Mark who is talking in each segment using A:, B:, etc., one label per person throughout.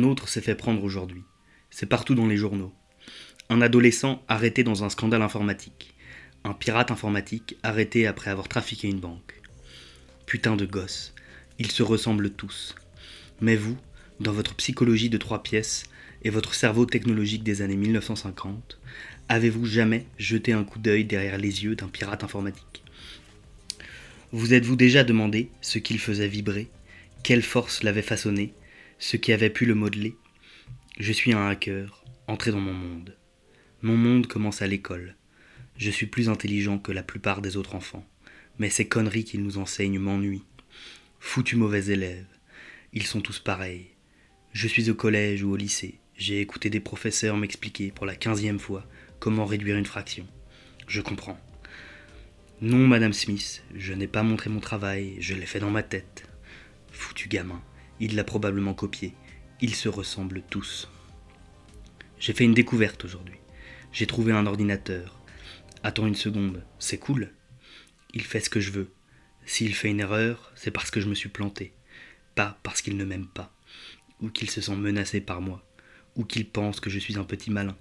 A: Un autre s'est fait prendre aujourd'hui. C'est partout dans les journaux. Un adolescent arrêté dans un scandale informatique. Un pirate informatique arrêté après avoir trafiqué une banque. Putain de gosses, ils se ressemblent tous. Mais vous, dans votre psychologie de trois pièces et votre cerveau technologique des années 1950, avez-vous jamais jeté un coup d'œil derrière les yeux d'un pirate informatique? Vous êtes-vous déjà demandé ce qu'il faisait vibrer? Quelle force l'avait façonné? Ce qui avait pu le modeler Je suis un hacker, entré dans mon monde. Mon monde commence à l'école. Je suis plus intelligent que la plupart des autres enfants, mais ces conneries qu'ils nous enseignent m'ennuient. Foutu mauvais élèves. Ils sont tous pareils. Je suis au collège ou au lycée. J'ai écouté des professeurs m'expliquer pour la quinzième fois comment réduire une fraction. Je comprends. Non, Madame Smith, je n'ai pas montré mon travail, je l'ai fait dans ma tête. Foutu gamin, il l'a probablement copié. Ils se ressemblent tous. J'ai fait une découverte aujourd'hui. J'ai trouvé un ordinateur. Attends une seconde, c'est cool. Il fait ce que je veux. S'il fait une erreur, c'est parce que je me suis planté, pas parce qu'il ne m'aime pas, ou qu'il se sent menacé par moi, ou qu'il pense que je suis un petit malin,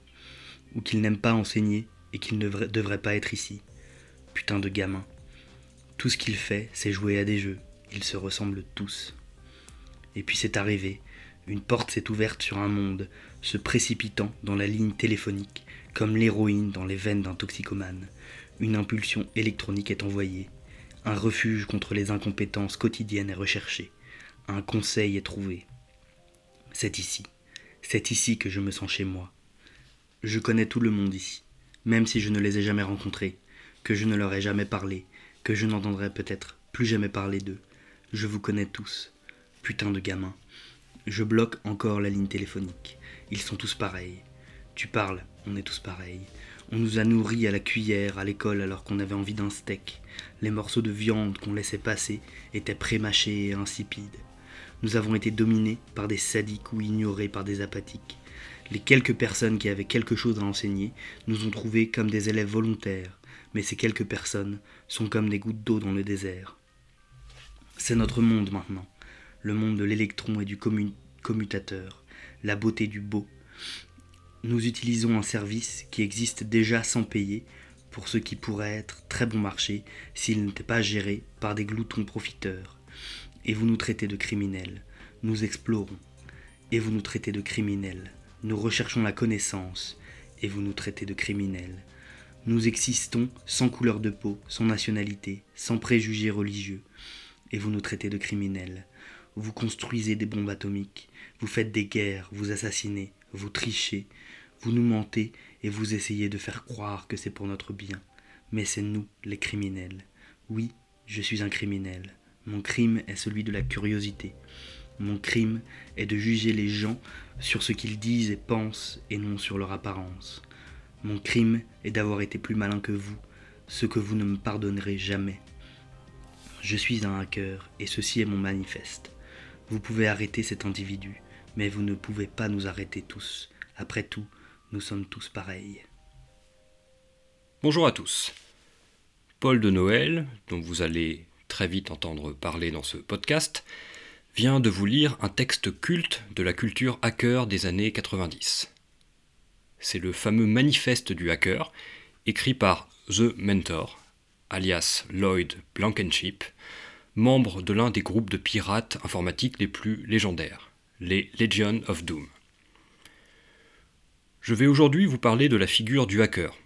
A: ou qu'il n'aime pas enseigner et qu'il ne devrait pas être ici. Putain de gamin. Tout ce qu'il fait, c'est jouer à des jeux. Ils se ressemblent tous. Et puis c'est arrivé. Une porte s'est ouverte sur un monde, se précipitant dans la ligne téléphonique, comme l'héroïne dans les veines d'un toxicomane. Une impulsion électronique est envoyée. Un refuge contre les incompétences quotidiennes est recherché. Un conseil est trouvé. C'est ici. C'est ici que je me sens chez moi. Je connais tout le monde ici, même si je ne les ai jamais rencontrés, que je ne leur ai jamais parlé, que je n'entendrai peut-être plus jamais parler d'eux. Je vous connais tous. Putain de gamins. Je bloque encore la ligne téléphonique. Ils sont tous pareils. Tu parles, on est tous pareils. On nous a nourris à la cuillère à l'école alors qu'on avait envie d'un steak. Les morceaux de viande qu'on laissait passer étaient prémâchés et insipides. Nous avons été dominés par des sadiques ou ignorés par des apathiques. Les quelques personnes qui avaient quelque chose à enseigner nous ont trouvés comme des élèves volontaires, mais ces quelques personnes sont comme des gouttes d'eau dans le désert. C'est notre monde maintenant, le monde de l'électron et du commutateur, la beauté du beau, nous utilisons un service qui existe déjà sans payer pour ce qui pourrait être très bon marché s'il n'était pas géré par des gloutons profiteurs. Et vous nous traitez de criminels. Nous explorons. Et vous nous traitez de criminels. Nous recherchons la connaissance. Et vous nous traitez de criminels. Nous existons sans couleur de peau, sans nationalité, sans préjugés religieux. Et vous nous traitez de criminels. Vous construisez des bombes atomiques, vous faites des guerres, vous assassinez, vous trichez, vous nous mentez et vous essayez de faire croire que c'est pour notre bien. Mais c'est nous, les criminels. Oui, je suis un criminel. Mon crime est celui de la curiosité. Mon crime est de juger les gens sur ce qu'ils disent et pensent et non sur leur apparence. Mon crime est d'avoir été plus malin que vous, ce que vous ne me pardonnerez jamais. Je suis un hacker et ceci est mon manifeste. Vous pouvez arrêter cet individu, mais vous ne pouvez pas nous arrêter tous. Après tout, nous sommes tous pareils.
B: Bonjour à tous. Paul de Noël, dont vous allez très vite entendre parler dans ce podcast, vient de vous lire un texte culte de la culture hacker des années 90. C'est le fameux manifeste du hacker, écrit par The Mentor, alias Lloyd Blankenship, membre de l'un des groupes de pirates informatiques les plus légendaires, les Legion of Doom. Je vais aujourd'hui vous parler de la figure du hacker,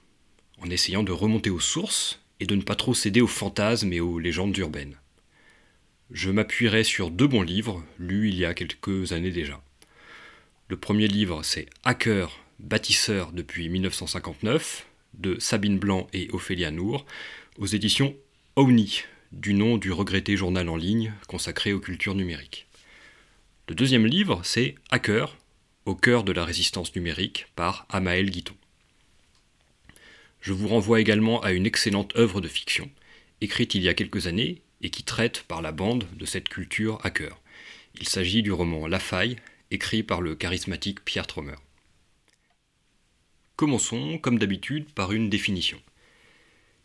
B: en essayant de remonter aux sources et de ne pas trop céder aux fantasmes et aux légendes urbaines. Je m'appuierai sur deux bons livres, lus il y a quelques années déjà. Le premier livre, c'est Hacker, bâtisseur depuis 1959, de Sabine Blanc et Ophélia Nour, aux éditions OVNI, du nom du regretté journal en ligne consacré aux cultures numériques. Le deuxième livre, c'est Hacker, au cœur de la résistance numérique par Amael Guiton. Je vous renvoie également à une excellente œuvre de fiction, écrite il y a quelques années et qui traite par la bande de cette culture hacker. Il s'agit du roman La Faille, écrit par le charismatique Pierre Trommer. Commençons, comme d'habitude, par une définition.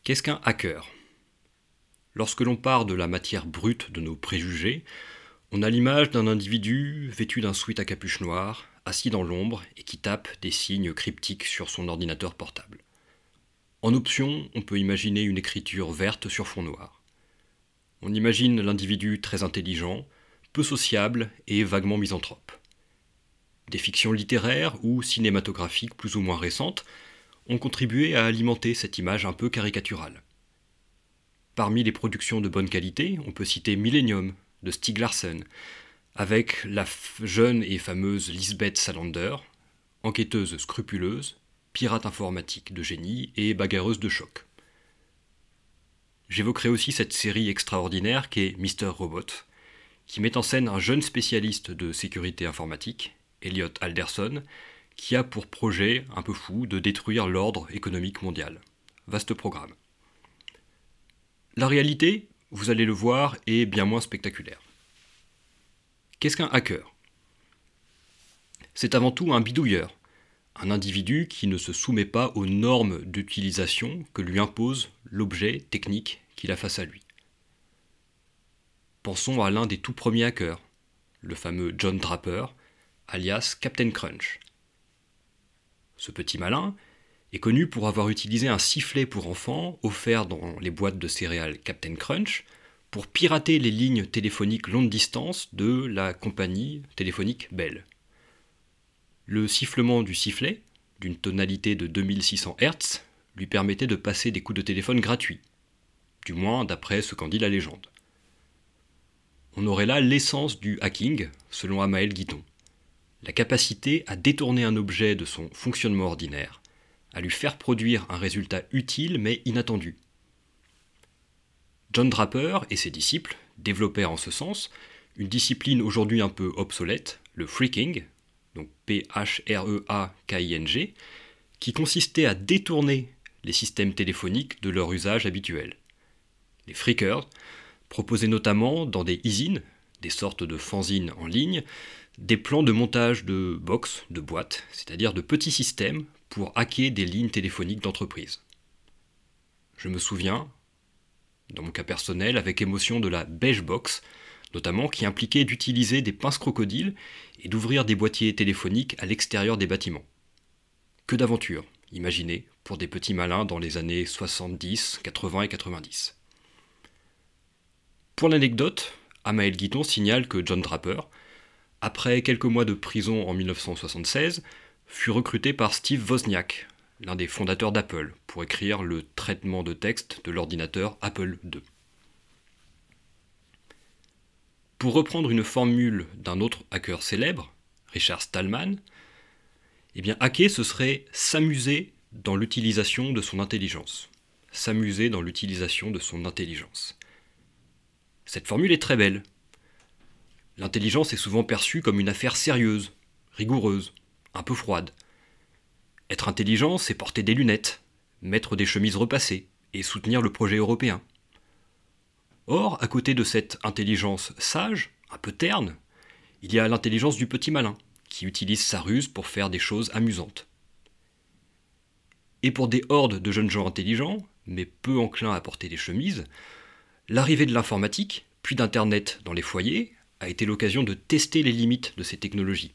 B: Qu'est-ce qu'un hacker? Lorsque l'on part de la matière brute de nos préjugés, On a l'image d'un individu vêtu d'un sweat à capuche noire, assis dans l'ombre et qui tape des signes cryptiques sur son ordinateur portable. En option, on peut imaginer une écriture verte sur fond noir. On imagine l'individu très intelligent, peu sociable et vaguement misanthrope. Des fictions littéraires ou cinématographiques plus ou moins récentes ont contribué à alimenter cette image un peu caricaturale. Parmi les productions de bonne qualité, on peut citer Millennium de Stieg Larsson, avec la jeune et fameuse Lisbeth Salander, enquêteuse scrupuleuse, pirate informatique de génie et bagarreuse de choc. J'évoquerai aussi cette série extraordinaire qu'est Mr. Robot, qui met en scène un jeune spécialiste de sécurité informatique, Elliot Alderson, qui a pour projet un peu fou de détruire l'ordre économique mondial. Vaste programme. La réalité, vous allez le voir, est bien moins spectaculaire. Qu'est-ce qu'un hacker? C'est avant tout un bidouilleur, un individu qui ne se soumet pas aux normes d'utilisation que lui impose l'objet technique qu'il a face à lui. Pensons à l'un des tout premiers hackers, le fameux John Draper, alias Captain Crunch. Ce petit malin est connu pour avoir utilisé un sifflet pour enfants offert dans les boîtes de céréales Captain Crunch pour pirater les lignes téléphoniques longue distance de la compagnie téléphonique Bell. Le sifflement du sifflet, d'une tonalité de 2600 Hz, lui permettait de passer des coups de téléphone gratuits, du moins d'après ce qu'en dit la légende. On aurait là l'essence du hacking, selon Amael Guiton la capacité à détourner un objet de son fonctionnement ordinaire, à lui faire produire un résultat utile mais inattendu. John Draper et ses disciples développèrent en ce sens une discipline aujourd'hui un peu obsolète, le freaking, donc P-H-R-E-A-K-I-N-G, qui consistait à détourner les systèmes téléphoniques de leur usage habituel. Les freakers proposaient notamment dans des usines, des sortes de fanzines en ligne, des plans de montage de box, de boîtes, c'est-à-dire de petits systèmes pour hacker des lignes téléphoniques d'entreprise. Je me souviens, dans mon cas personnel, avec émotion de la beige box, notamment qui impliquait d'utiliser des pinces crocodiles et d'ouvrir des boîtiers téléphoniques à l'extérieur des bâtiments. Que d'aventures, imaginez, pour des petits malins dans les années 70, 80 et 90. Pour l'anecdote, Amael Guiton signale que John Draper, après quelques mois de prison en 1976, fut recruté par Steve Wozniak, l'un des fondateurs d'Apple, pour écrire le traitement de texte de l'ordinateur Apple II. Pour reprendre une formule d'un autre hacker célèbre, Richard Stallman, eh bien hacker ce serait s'amuser dans l'utilisation de son intelligence. S'amuser dans l'utilisation de son intelligence. Cette formule est très belle, L'intelligence est souvent perçue comme une affaire sérieuse, rigoureuse, un peu froide. Être intelligent, c'est porter des lunettes, mettre des chemises repassées et soutenir le projet européen. Or, à côté de cette intelligence sage, un peu terne, il y a l'intelligence du petit malin, qui utilise sa ruse pour faire des choses amusantes. Et pour des hordes de jeunes gens intelligents, mais peu enclins à porter des chemises, l'arrivée de l'informatique, puis d'Internet dans les foyers, a été l'occasion de tester les limites de ces technologies,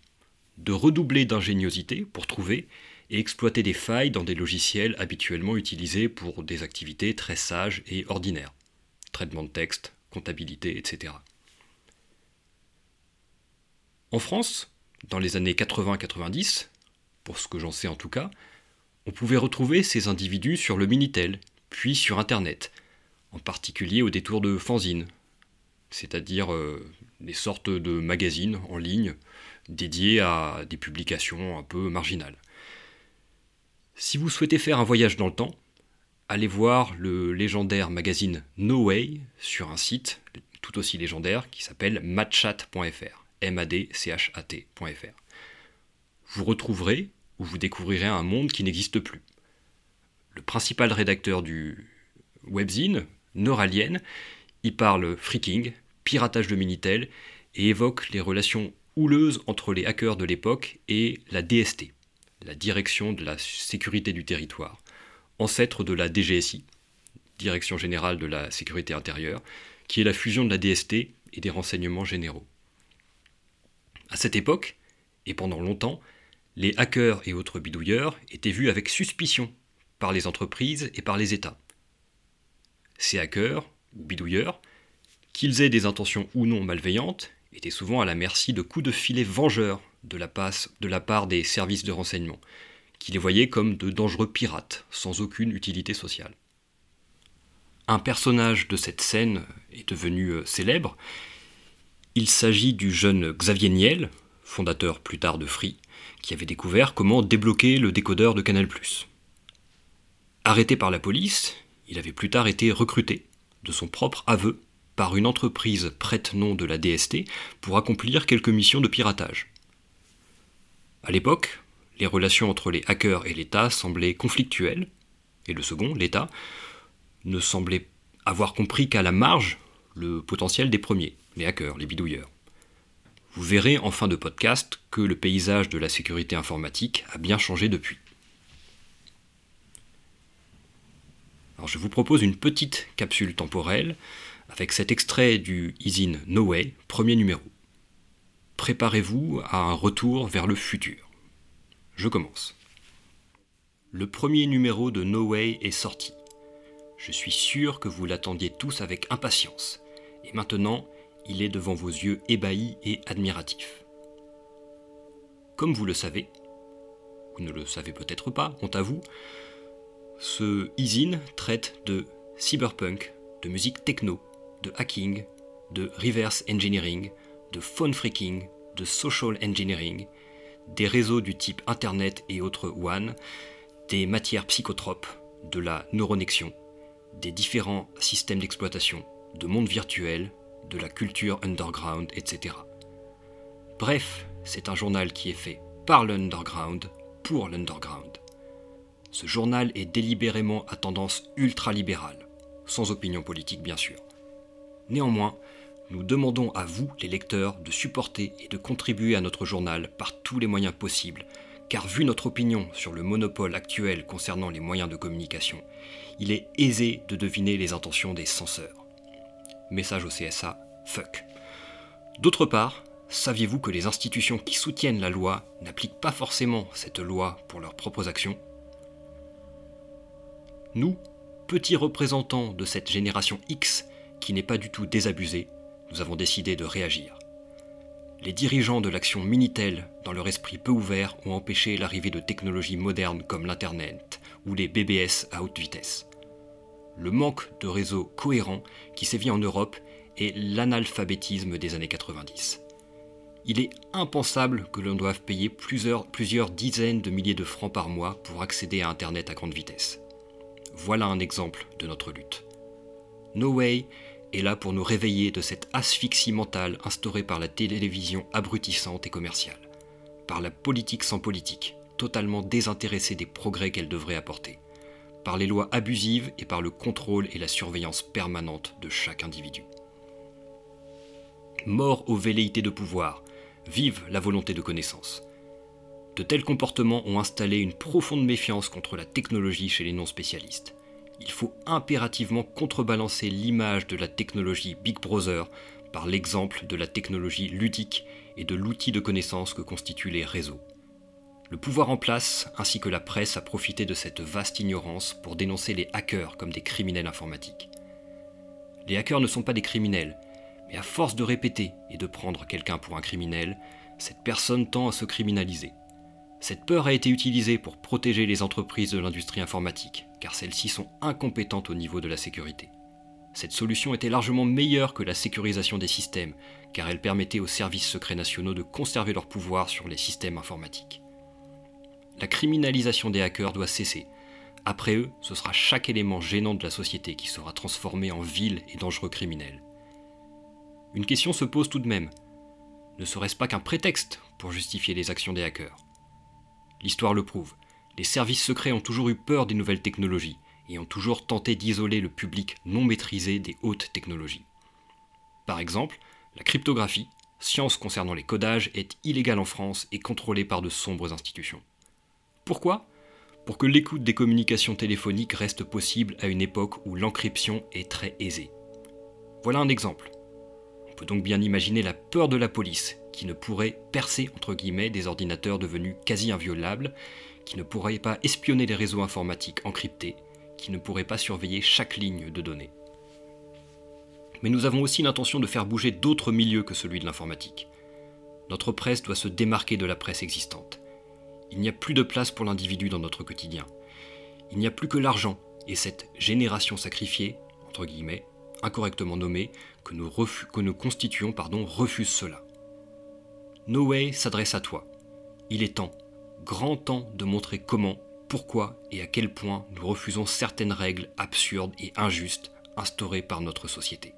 B: de redoubler d'ingéniosité pour trouver et exploiter des failles dans des logiciels habituellement utilisés pour des activités très sages et ordinaires, traitement de texte, comptabilité, etc. En France, dans les années 80-90, pour ce que j'en sais en tout cas, on pouvait retrouver ces individus sur le Minitel, puis sur Internet, en particulier au détour de fanzines, c'est-à-dire euh, des sortes de magazines en ligne dédiés à des publications un peu marginales. Si vous souhaitez faire un voyage dans le temps, allez voir le légendaire magazine No Way sur un site tout aussi légendaire qui s'appelle matchat.fr. M-A-D-C-H-A-T.fr. Vous retrouverez ou vous découvrirez un monde qui n'existe plus. Le principal rédacteur du webzine, Neuralien, y parle freaking, piratage de Minitel et évoque les relations houleuses entre les hackers de l'époque et la DST, la Direction de la Sécurité du Territoire, ancêtre de la DGSI, Direction Générale de la Sécurité Intérieure, qui est la fusion de la DST et des renseignements généraux. À cette époque, et pendant longtemps, les hackers et autres bidouilleurs étaient vus avec suspicion par les entreprises et par les États. Ces hackers, ou bidouilleurs, qu'ils aient des intentions ou non malveillantes, étaient souvent à la merci de coups de filet vengeurs de la, de la part des services de renseignement, qui les voyaient comme de dangereux pirates, sans aucune utilité sociale. Un personnage de cette scène est devenu euh, célèbre. Il s'agit du jeune Xavier Niel, fondateur plus tard de Free, qui avait découvert comment débloquer le décodeur de Canal+. Arrêté par la police, il avait plus tard été recruté, de son propre aveu, par une entreprise prête-nom de la DST pour accomplir quelques missions de piratage. À l'époque, les relations entre les hackers et l'État semblaient conflictuelles, et le second, l'État, ne semblait avoir compris qu'à la marge le potentiel des premiers, les hackers, les bidouilleurs. Vous verrez en fin de podcast que le paysage de la sécurité informatique a bien changé depuis. Je vous propose une petite capsule temporelle avec cet extrait du Isin No Way, premier numéro. Préparez-vous à un retour vers le futur. Je commence. Le premier numéro de No Way est sorti. Je suis sûr que vous l'attendiez tous avec impatience. Et maintenant, il est devant vos yeux ébahis et admiratifs. Comme vous le savez, vous ne le savez peut-être pas, honte à vous, ce Isin traite de cyberpunk, de musique techno, de hacking, de reverse engineering, de phone freaking, de social engineering, des réseaux du type Internet et autres WAN, des matières psychotropes, de la neuronexion, des différents systèmes d'exploitation, de monde virtuel, de la culture underground, etc. Bref, c'est un journal qui est fait par l'underground pour l'underground. Ce journal est délibérément à tendance ultralibérale, sans opinion politique bien sûr. Néanmoins, nous demandons à vous, les lecteurs, de supporter et de contribuer à notre journal par tous les moyens possibles, car vu notre opinion sur le monopole actuel concernant les moyens de communication, il est aisé de deviner les intentions des censeurs. Message au CSA, fuck. D'autre part, saviez-vous que les institutions qui soutiennent la loi n'appliquent pas forcément cette loi pour leurs propres actions? Nous, petits représentants de cette génération X qui n'est pas du tout désabusée, nous avons décidé de réagir. Les dirigeants de l'action Minitel, dans leur esprit peu ouvert, ont empêché l'arrivée de technologies modernes comme l'Internet ou les BBS à haute vitesse. Le manque de réseau cohérent qui sévit en Europe est l'analphabétisme des années 90. Il est impensable que l'on doive payer plusieurs, plusieurs dizaines de milliers de francs par mois pour accéder à Internet à grande vitesse. Voilà un exemple de notre lutte. No Way est là pour nous réveiller de cette asphyxie mentale instaurée par la télévision abrutissante et commerciale, par la politique sans politique, totalement désintéressée des progrès qu'elle devrait apporter, par les lois abusives et par le contrôle et la surveillance permanente de chaque individu. Mort aux velléités de pouvoir, vive la volonté de connaissance. De tels comportements ont installé une profonde méfiance contre la technologie chez les non-spécialistes il faut impérativement contrebalancer l'image de la technologie Big Brother par l'exemple de la technologie ludique et de l'outil de connaissance que constituent les réseaux. Le pouvoir en place ainsi que la presse a profité de cette vaste ignorance pour dénoncer les hackers comme des criminels informatiques. Les hackers ne sont pas des criminels, mais à force de répéter et de prendre quelqu'un pour un criminel, cette personne tend à se criminaliser. Cette peur a été utilisée pour protéger les entreprises de l'industrie informatique, car celles-ci sont incompétentes au niveau de la sécurité. Cette solution était largement meilleure que la sécurisation des systèmes, car elle permettait aux services secrets nationaux de conserver leur pouvoir sur les systèmes informatiques. La criminalisation des hackers doit cesser. Après eux, ce sera chaque élément gênant de la société qui sera transformé en vil et dangereux criminel. Une question se pose tout de même. Ne serait-ce pas qu'un prétexte pour justifier les actions des hackers? L'histoire le prouve. Les services secrets ont toujours eu peur des nouvelles technologies et ont toujours tenté d'isoler le public non maîtrisé des hautes technologies. Par exemple, la cryptographie, science concernant les codages, est illégale en France et contrôlée par de sombres institutions. Pourquoi? Pour que l'écoute des communications téléphoniques reste possible à une époque où l'encryption est très aisée. Voilà un exemple. On peut donc bien imaginer la peur de la police qui ne pourrait percer entre guillemets des ordinateurs devenus quasi inviolables, qui ne pourrait pas espionner les réseaux informatiques encryptés, qui ne pourrait pas surveiller chaque ligne de données. Mais nous avons aussi l'intention de faire bouger d'autres milieux que celui de l'informatique. Notre presse doit se démarquer de la presse existante. Il n'y a plus de place pour l'individu dans notre quotidien. Il n'y a plus que l'argent et cette génération sacrifiée, entre guillemets, incorrectement nommée, que nous, que nous constituons pardon, refuse cela. No Way s'adresse à toi. Il est temps, grand temps de montrer comment, pourquoi et à quel point nous refusons certaines règles absurdes et injustes instaurées par notre société.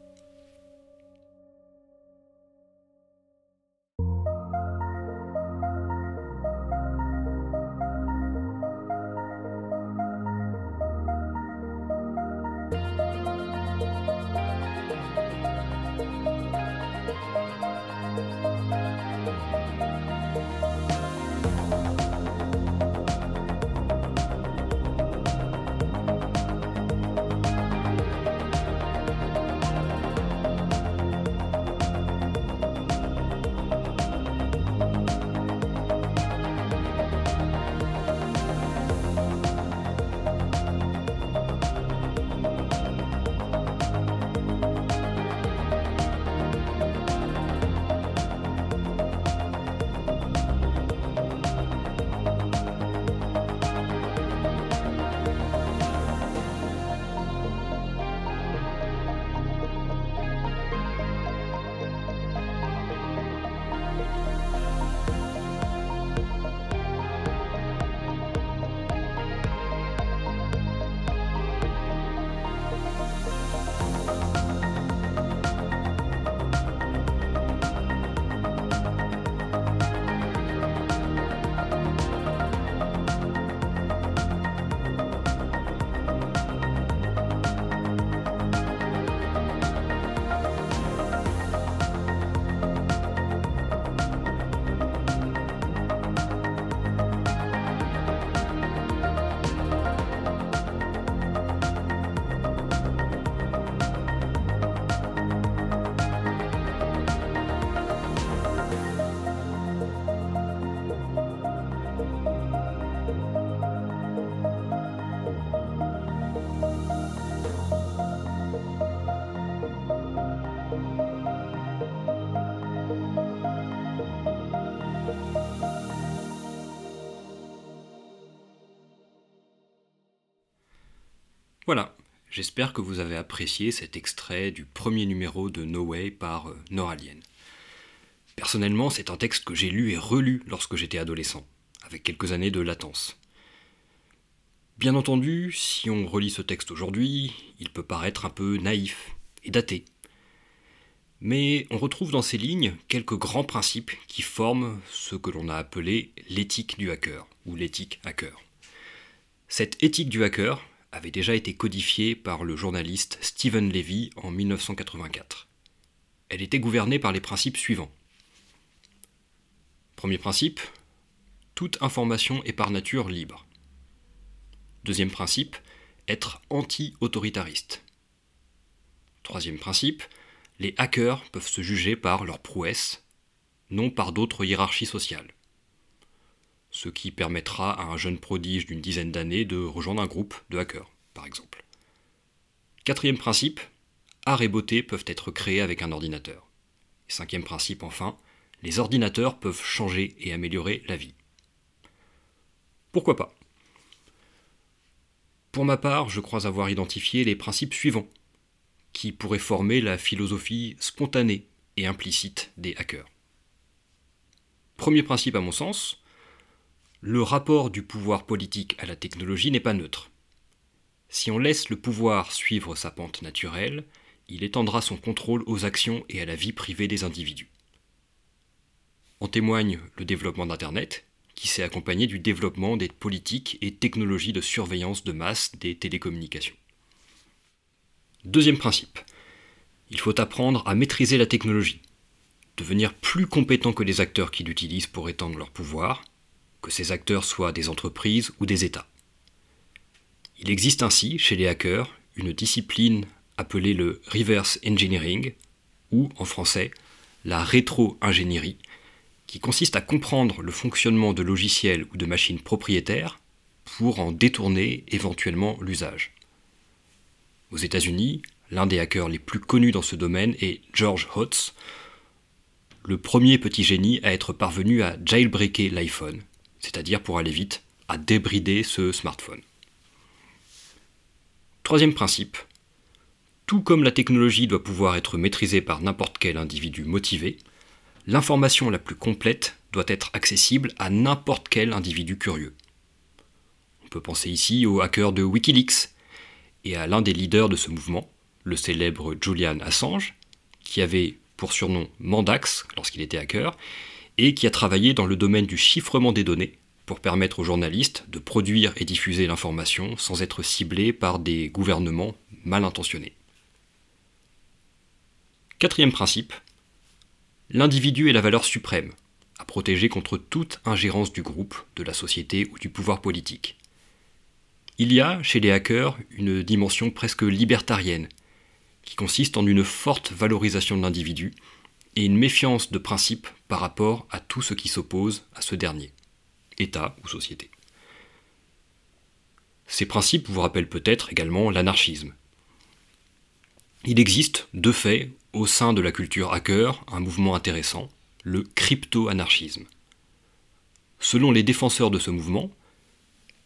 B: Voilà, j'espère que vous avez apprécié cet extrait du premier numéro de No Way par euh, Noralien. Personnellement, c'est un texte que j'ai lu et relu lorsque j'étais adolescent, avec quelques années de latence. Bien entendu, si on relit ce texte aujourd'hui, il peut paraître un peu naïf et daté. Mais on retrouve dans ces lignes quelques grands principes qui forment ce que l'on a appelé l'éthique du hacker, ou l'éthique hacker. Cette éthique du hacker, avait déjà été codifiée par le journaliste Stephen Levy en 1984. Elle était gouvernée par les principes suivants. Premier principe, toute information est par nature libre. Deuxième principe, être anti-autoritariste. Troisième principe, les hackers peuvent se juger par leur prouesse, non par d'autres hiérarchies sociales ce qui permettra à un jeune prodige d'une dizaine d'années de rejoindre un groupe de hackers, par exemple. Quatrième principe, art et beauté peuvent être créés avec un ordinateur. Cinquième principe enfin, les ordinateurs peuvent changer et améliorer la vie. Pourquoi pas? Pour ma part, je crois avoir identifié les principes suivants, qui pourraient former la philosophie spontanée et implicite des hackers. Premier principe à mon sens, le rapport du pouvoir politique à la technologie n'est pas neutre. Si on laisse le pouvoir suivre sa pente naturelle, il étendra son contrôle aux actions et à la vie privée des individus. En témoigne le développement d'Internet, qui s'est accompagné du développement des politiques et technologies de surveillance de masse des télécommunications. Deuxième principe. Il faut apprendre à maîtriser la technologie, devenir plus compétent que les acteurs qui l'utilisent pour étendre leur pouvoir, que ces acteurs soient des entreprises ou des États. Il existe ainsi, chez les hackers, une discipline appelée le reverse engineering, ou en français, la rétro-ingénierie, qui consiste à comprendre le fonctionnement de logiciels ou de machines propriétaires pour en détourner éventuellement l'usage. Aux États-Unis, l'un des hackers les plus connus dans ce domaine est George Hotz, le premier petit génie à être parvenu à jailbreaker l'iPhone, c'est-à-dire pour aller vite, à débrider ce smartphone. Troisième principe, tout comme la technologie doit pouvoir être maîtrisée par n'importe quel individu motivé, l'information la plus complète doit être accessible à n'importe quel individu curieux. On peut penser ici au hacker de Wikileaks et à l'un des leaders de ce mouvement, le célèbre Julian Assange, qui avait pour surnom Mandax lorsqu'il était hacker, et qui a travaillé dans le domaine du chiffrement des données pour permettre aux journalistes de produire et diffuser l'information sans être ciblés par des gouvernements mal intentionnés. Quatrième principe, l'individu est la valeur suprême, à protéger contre toute ingérence du groupe, de la société ou du pouvoir politique. Il y a, chez les hackers, une dimension presque libertarienne, qui consiste en une forte valorisation de l'individu et une méfiance de principe par rapport à tout ce qui s'oppose à ce dernier, État ou société. Ces principes vous rappellent peut-être également l'anarchisme. Il existe, de fait, au sein de la culture hacker un mouvement intéressant, le crypto-anarchisme. Selon les défenseurs de ce mouvement,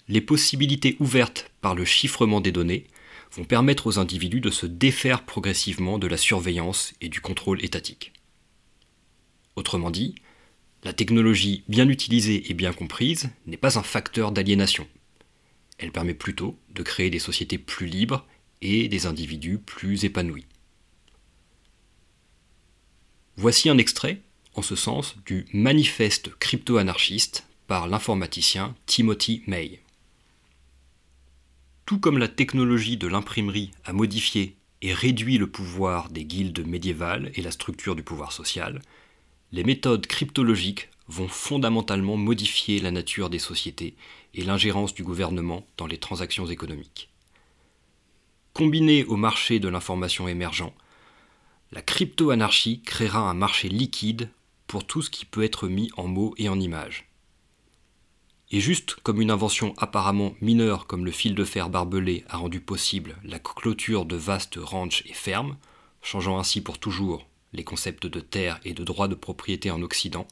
B: les possibilités ouvertes par le chiffrement des données vont permettre aux individus de se défaire progressivement de la surveillance et du contrôle étatique. Autrement dit, la technologie bien utilisée et bien comprise n'est pas un facteur d'aliénation. Elle permet plutôt de créer des sociétés plus libres et des individus plus épanouis. Voici un extrait, en ce sens, du manifeste crypto-anarchiste par l'informaticien Timothy May. Tout comme la technologie de l'imprimerie a modifié et réduit le pouvoir des guildes médiévales et la structure du pouvoir social, les méthodes cryptologiques vont fondamentalement modifier la nature des sociétés et l'ingérence du gouvernement dans les transactions économiques. Combiné au marché de l'information émergent, la crypto-anarchie créera un marché liquide pour tout ce qui peut être mis en mots et en images. Et juste comme une invention apparemment mineure comme le fil de fer barbelé a rendu possible la clôture de vastes ranchs et fermes, changeant ainsi pour toujours les concepts de terre et de droit de propriété en Occident,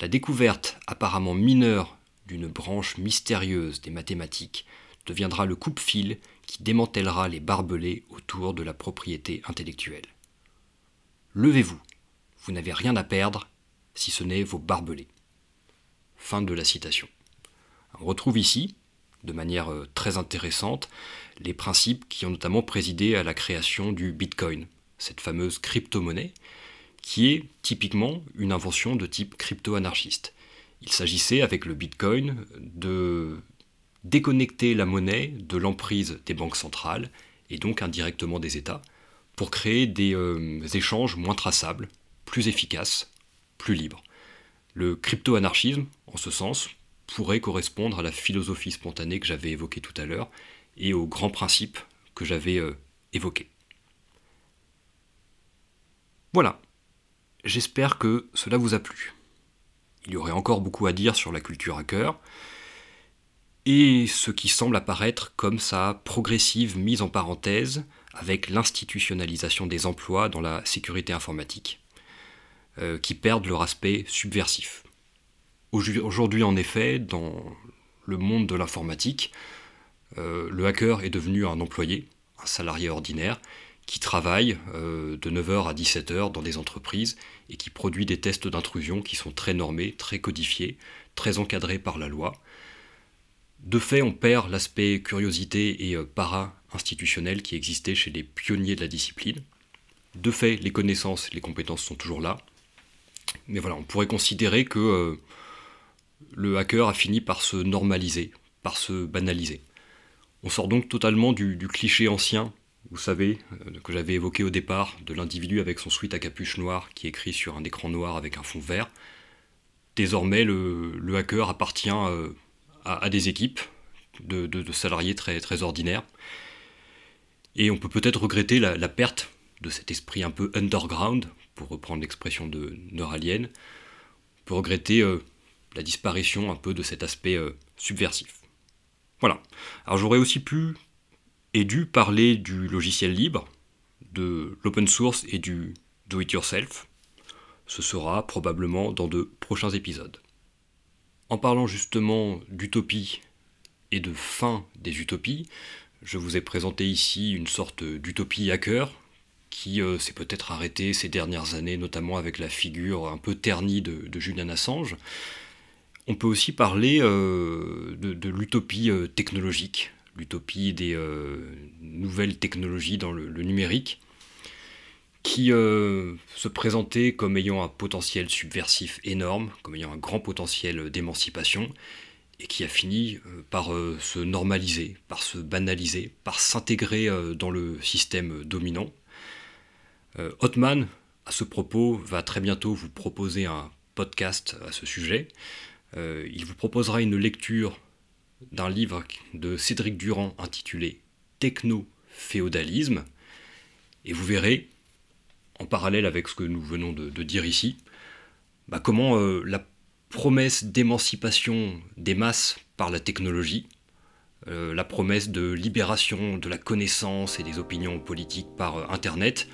B: la découverte apparemment mineure d'une branche mystérieuse des mathématiques deviendra le coupe-fil qui démantèlera les barbelés autour de la propriété intellectuelle. Levez-vous, vous, n'avez rien à perdre si ce n'est vos barbelés. Fin de la citation. On retrouve ici, de manière euh, très intéressante, les principes qui ont notamment présidé à la création du Bitcoin, cette fameuse crypto-monnaie, qui est typiquement une invention de type crypto-anarchiste. Il s'agissait avec le Bitcoin de déconnecter la monnaie de l'emprise des banques centrales et donc indirectement des États pour créer des euh, échanges moins traçables, plus efficaces, plus libres. Le crypto-anarchisme, en ce sens, pourrait correspondre à la philosophie spontanée que j'avais évoquée tout à l'heure et aux grands principes que j'avais euh, évoqués. Voilà, j'espère que cela vous a plu. Il y aurait encore beaucoup à dire sur la culture hacker, et ce qui semble apparaître comme sa progressive mise en parenthèse avec l'institutionnalisation des emplois dans la sécurité informatique, euh, qui perdent leur aspect subversif. Aujourd'hui, en effet, dans le monde de l'informatique, euh, le hacker est devenu un employé, un salarié ordinaire, qui travaille euh, de 9h à 17h dans des entreprises et qui produit des tests d'intrusion qui sont très normés, très codifiés, très encadrés par la loi. De fait, on perd l'aspect curiosité et para institutionnel qui existait chez les pionniers de la discipline. De fait, les connaissances, les compétences sont toujours là. Mais voilà, on pourrait considérer que euh, le hacker a fini par se normaliser, par se banaliser. On sort donc totalement du, cliché ancien, vous savez, euh, que j'avais évoqué au départ, de l'individu avec son sweat à capuche noire qui écrit sur un écran noir avec un fond vert. Désormais, le, hacker appartient euh, à, des équipes de, salariés très, très ordinaires et on peut peut-être regretter la, perte de cet esprit un peu underground, pour reprendre l'expression de Neuralien, peut regretter la disparition un peu de cet aspect subversif. Voilà. Alors j'aurais aussi pu et dû parler du logiciel libre, de l'open source et du do it yourself. Ce sera probablement dans de prochains épisodes. En parlant justement d'utopie et de fin des utopies, je vous ai présenté ici une sorte d'utopie hacker qui euh, s'est peut-être arrêtée ces dernières années, notamment avec la figure un peu ternie de, Julian Assange. On peut aussi parler euh, de, l'utopie euh, technologique, l'utopie des nouvelles technologies dans le numérique, qui se présentait comme ayant un potentiel subversif énorme, comme ayant un grand potentiel d'émancipation, et qui a fini euh, par euh, se normaliser, par se banaliser, par s'intégrer euh, dans le système dominant. Hotman, à ce propos, va très bientôt vous proposer un podcast à ce sujet. il vous proposera une lecture d'un livre de Cédric Durand intitulé Techno-féodalisme, et vous verrez, en parallèle avec ce que nous venons de, dire ici, bah, comment la promesse d'émancipation des masses par la technologie, euh, la promesse de libération de la connaissance et des opinions politiques par euh, Internet,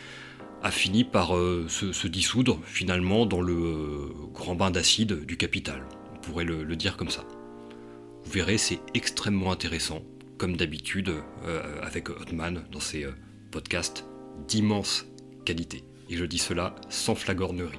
B: a fini par euh, se, dissoudre finalement dans le grand bain d'acide du capital. On pourrait le, dire comme ça. Vous verrez, c'est extrêmement intéressant, comme d'habitude avec Hotman dans ses podcasts d'immense qualité. Et je dis cela sans flagornerie.